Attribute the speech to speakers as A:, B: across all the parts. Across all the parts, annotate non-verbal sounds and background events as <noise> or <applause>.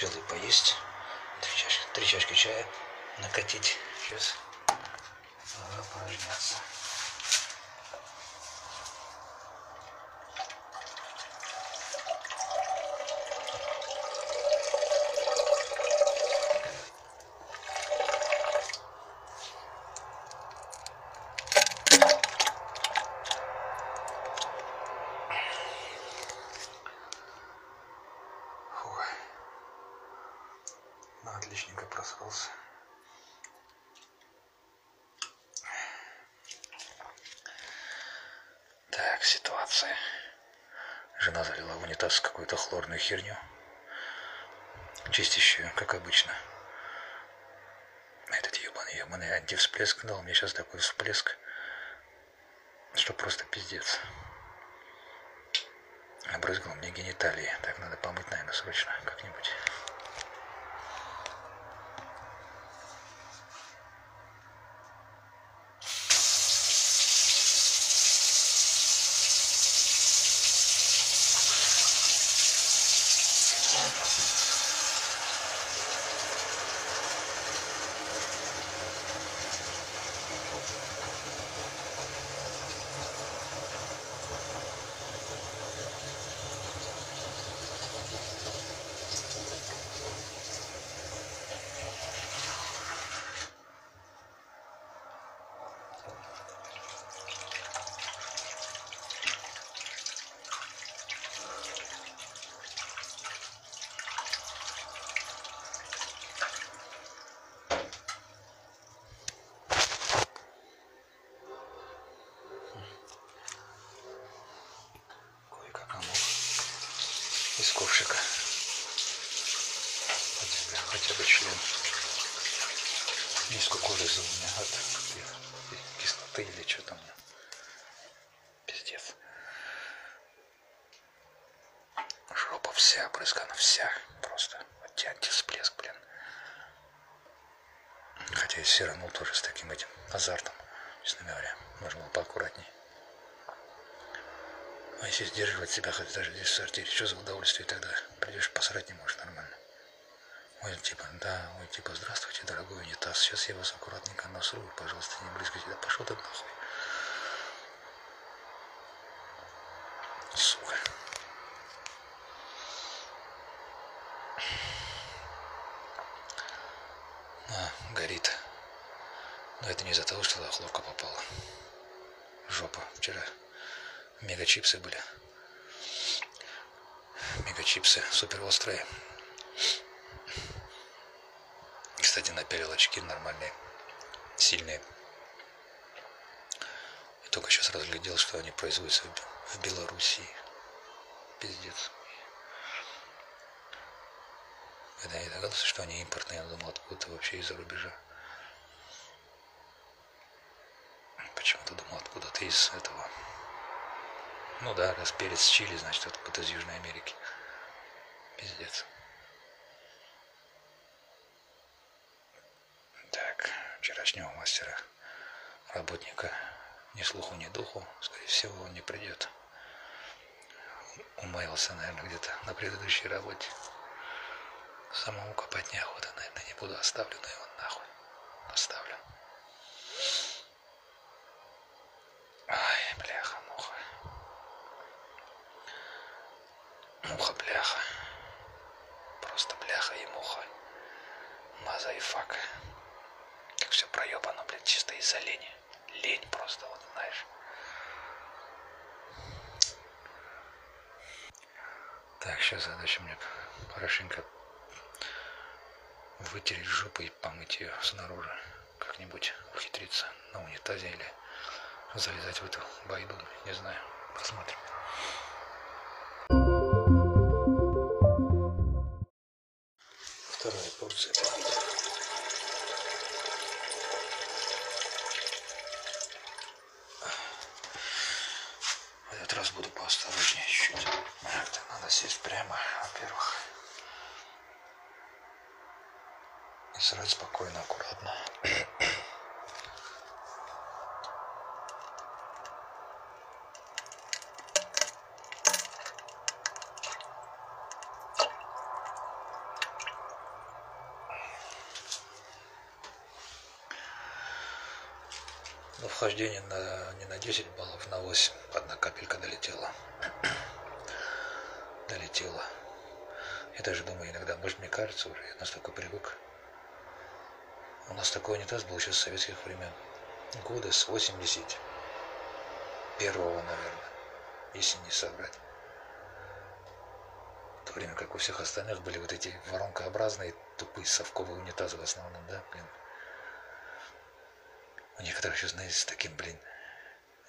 A: успел и поесть. Три чашки, три чашки чая накатить. Сейчас упражняться. Ну, отличненько просрался. Так, ситуация. Жена залила в унитаз какую-то хлорную херню. Чистящую, как обычно. Этот ебаный, ебаный антивсплеск дал мне сейчас такой всплеск, что просто пиздец. Обрызгал мне гениталии. Так надо помыть, наверное, срочно как-нибудь. Из ковшика. Хотя бы, член. Сколько вылезло у меня от ки- кислоты или что там. Пиздец. Жопа вся обрызгана, вся. Просто вот антисплеск, блин. Хотя и сиранул тоже с таким этим азартом, честно говоря. Можно было поаккуратней. А если сдерживать себя хоть даже здесь в сортире, что за удовольствие тогда? Придешь посрать не можешь нормально. Ой, типа, да, ой, типа, здравствуйте, дорогой унитаз, сейчас я вас аккуратненько насрую, пожалуйста, не брызгайте, да пошел ты нахуй. Сука. А, горит. Но это не из-за того, что туда хлорка попала. Жопа. Вчера мега-чипсы были. Мега-чипсы супер острые. Кстати, напялил очки нормальные, сильные. И только сейчас разглядел, что они производятся в- Белоруссии. Пиздец. Когда я догадался, что они импортные, я думал, откуда-то вообще из-за рубежа. Почему-то думал, откуда-то из этого. Ну да, раз перец чили, значит, откуда-то из Южной Америки. Пиздец. Так, вчерашнего мастера, работника, ни слуху, ни духу, скорее всего, он не придет. Умаялся, наверное, где-то на предыдущей работе. Самому копать неохота, наверное, не буду, оставлю на его нахуй. Оставлю. Ай, бляха, муха. Муха, бляха. Просто бляха и муха. Маза и фак. Как все проебано, блядь, чисто из-за лени. Лень просто, вот знаешь. Так, сейчас задача мне хорошенько вытереть жопу и помыть ее снаружи. Как-нибудь ухитриться на унитазе или залезать в эту байду. Не знаю. Посмотрим. Порция. В этот раз буду поосторожнее чуть-чуть. Надо сесть прямо, во-первых. И срать спокойно, аккуратно. Но вхождение на, не на 10 баллов, на 8. Одна капелька долетела. <clears throat> долетела. Я даже думаю иногда, может мне кажется уже, я настолько привык. У нас такой унитаз был еще с советских времен. Года с 80 первого, наверное, если не собрать. В то время как у всех остальных были вот эти воронкообразные тупые совковые унитазы в основном, да, блин. У некоторых еще, знаете, с таким, блин,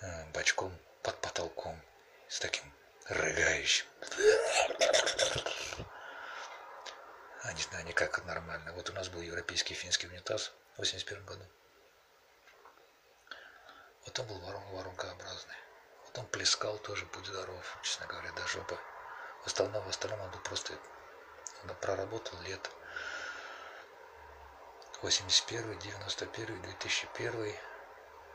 A: э, бачком под потолком, с таким рыгающим. А не знаю, никак нормально. Вот у нас был европейский финский унитаз в 81 году. Вот он был ворон, воронкообразный. Вот он плескал тоже, будь здоров, честно говоря, до жопы. В остальном, в остальном он был просто он проработал лет 81, 91, 2001.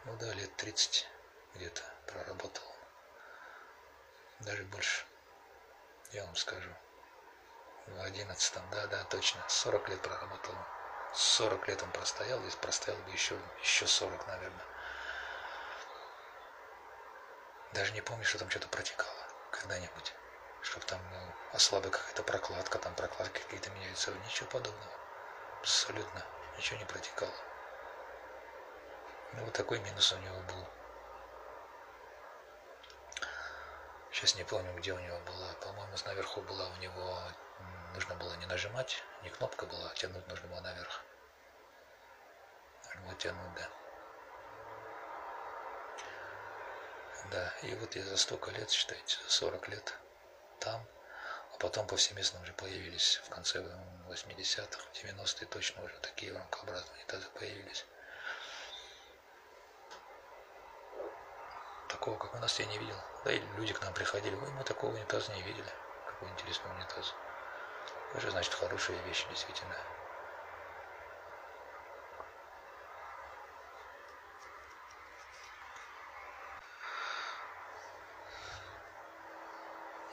A: Ну да, лет 30 где-то проработал. Даже больше. Я вам скажу. В 11 да, да, точно. 40 лет проработал. 40 лет он простоял, и простоял бы еще, еще 40, наверное. Даже не помню, что там что-то протекало когда-нибудь. Чтобы там ну, ослабла какая-то прокладка, там прокладки какие-то меняются. Ничего подобного. Абсолютно. Ничего не протекало. Ну, вот такой минус у него был. Сейчас не помню, где у него была. По-моему, наверху была у него... Нужно было не нажимать, не кнопка была, а тянуть нужно было наверх. Нужно тянуть, да. Да, и вот я за столько лет, считайте, за 40 лет там, а потом повсеместно уже появились в конце 80-х, 90-е точно уже такие рамкообразные унитазы появились. Такого, как у нас, я не видел. Да и люди к нам приходили, ой, мы такого унитаза не видели. Какой интересный унитаз. Это значит хорошая вещь, действительно.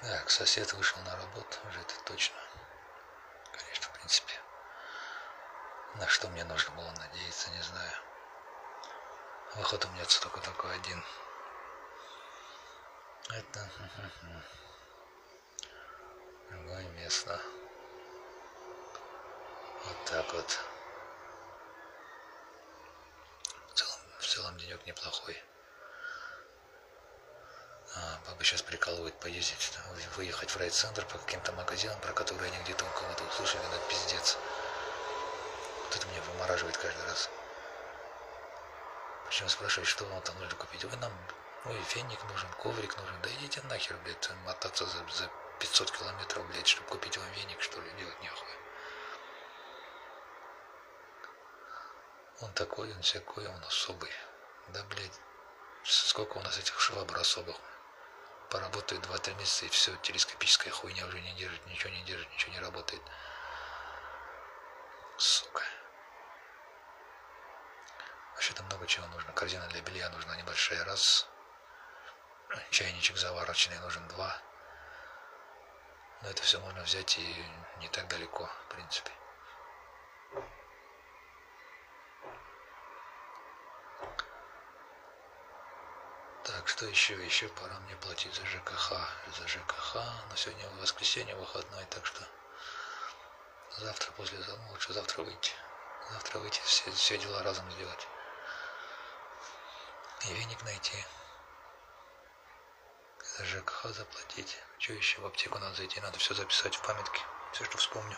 A: Так, сосед вышел на работу, уже это точно. Принципе. На что мне нужно было надеяться, не знаю. Выход у меня только такой один. Это <laughs> другое место. Вот так вот. В целом, в целом денек неплохой. А, папа сейчас прикалывает поездить, выехать в райцентр по каким-то магазинам, про которые они где-то у кого-то услышали, это пиздец. Вот это меня вымораживает каждый раз. Причем спрашивает, что вам там нужно купить. Ой, нам, ой, феник нужен, коврик нужен. Да идите нахер, блядь, мотаться за, за 500 километров, блядь, чтобы купить вам веник, что ли, делать нехуй. Он такой, он всякой, он особый. Да, блядь, сколько у нас этих швабр особых поработает 2-3 месяца, и все, телескопическая хуйня уже не держит, ничего не держит, ничего не работает. Сука. Вообще-то много чего нужно. Корзина для белья нужна небольшая, раз. Чайничек заварочный нужен, два. Но это все можно взять и не так далеко, в принципе. Так, что еще? Еще пора мне платить за ЖКХ. За ЖКХ. Но сегодня воскресенье выходной, так что завтра, послезавтра, ну, лучше завтра выйти. Завтра выйти, все, все дела разом сделать. И веник найти. За ЖКХ заплатить. Что еще в аптеку надо зайти? Надо все записать в памятке. Все, что вспомню.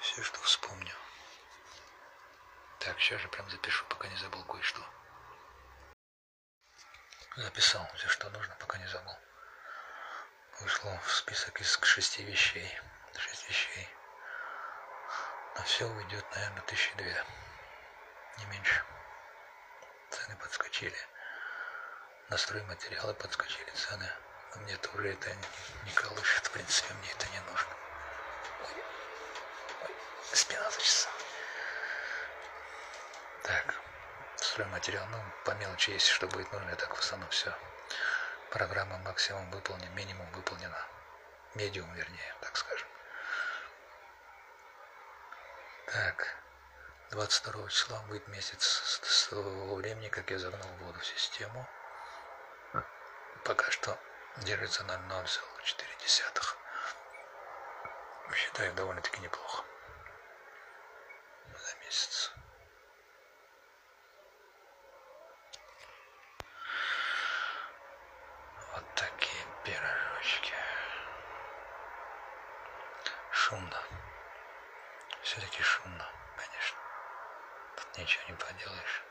A: Все, что вспомню. Так, сейчас же прям запишу, пока не забыл кое-что. Записал все, что нужно, пока не забыл. Вышло в список из шести вещей. Шесть вещей. На все уйдет, наверное, тысячи две. Не меньше. Цены подскочили. На стройматериалы подскочили цены. Но мне это уже это не колышет. В принципе, мне это стройматериал, ну, по мелочи, если что будет нужно, и так в основном все. Программа максимум выполнена, минимум выполнена. Медиум, вернее, так скажем. Так, 22 числа будет месяц с того времени, как я загнал воду в систему. Пока что держится на 0,4. Считаю довольно-таки неплохо за месяц. Вот такие пирожочки. Шумно. Все-таки шумно, конечно. Тут ничего не поделаешь.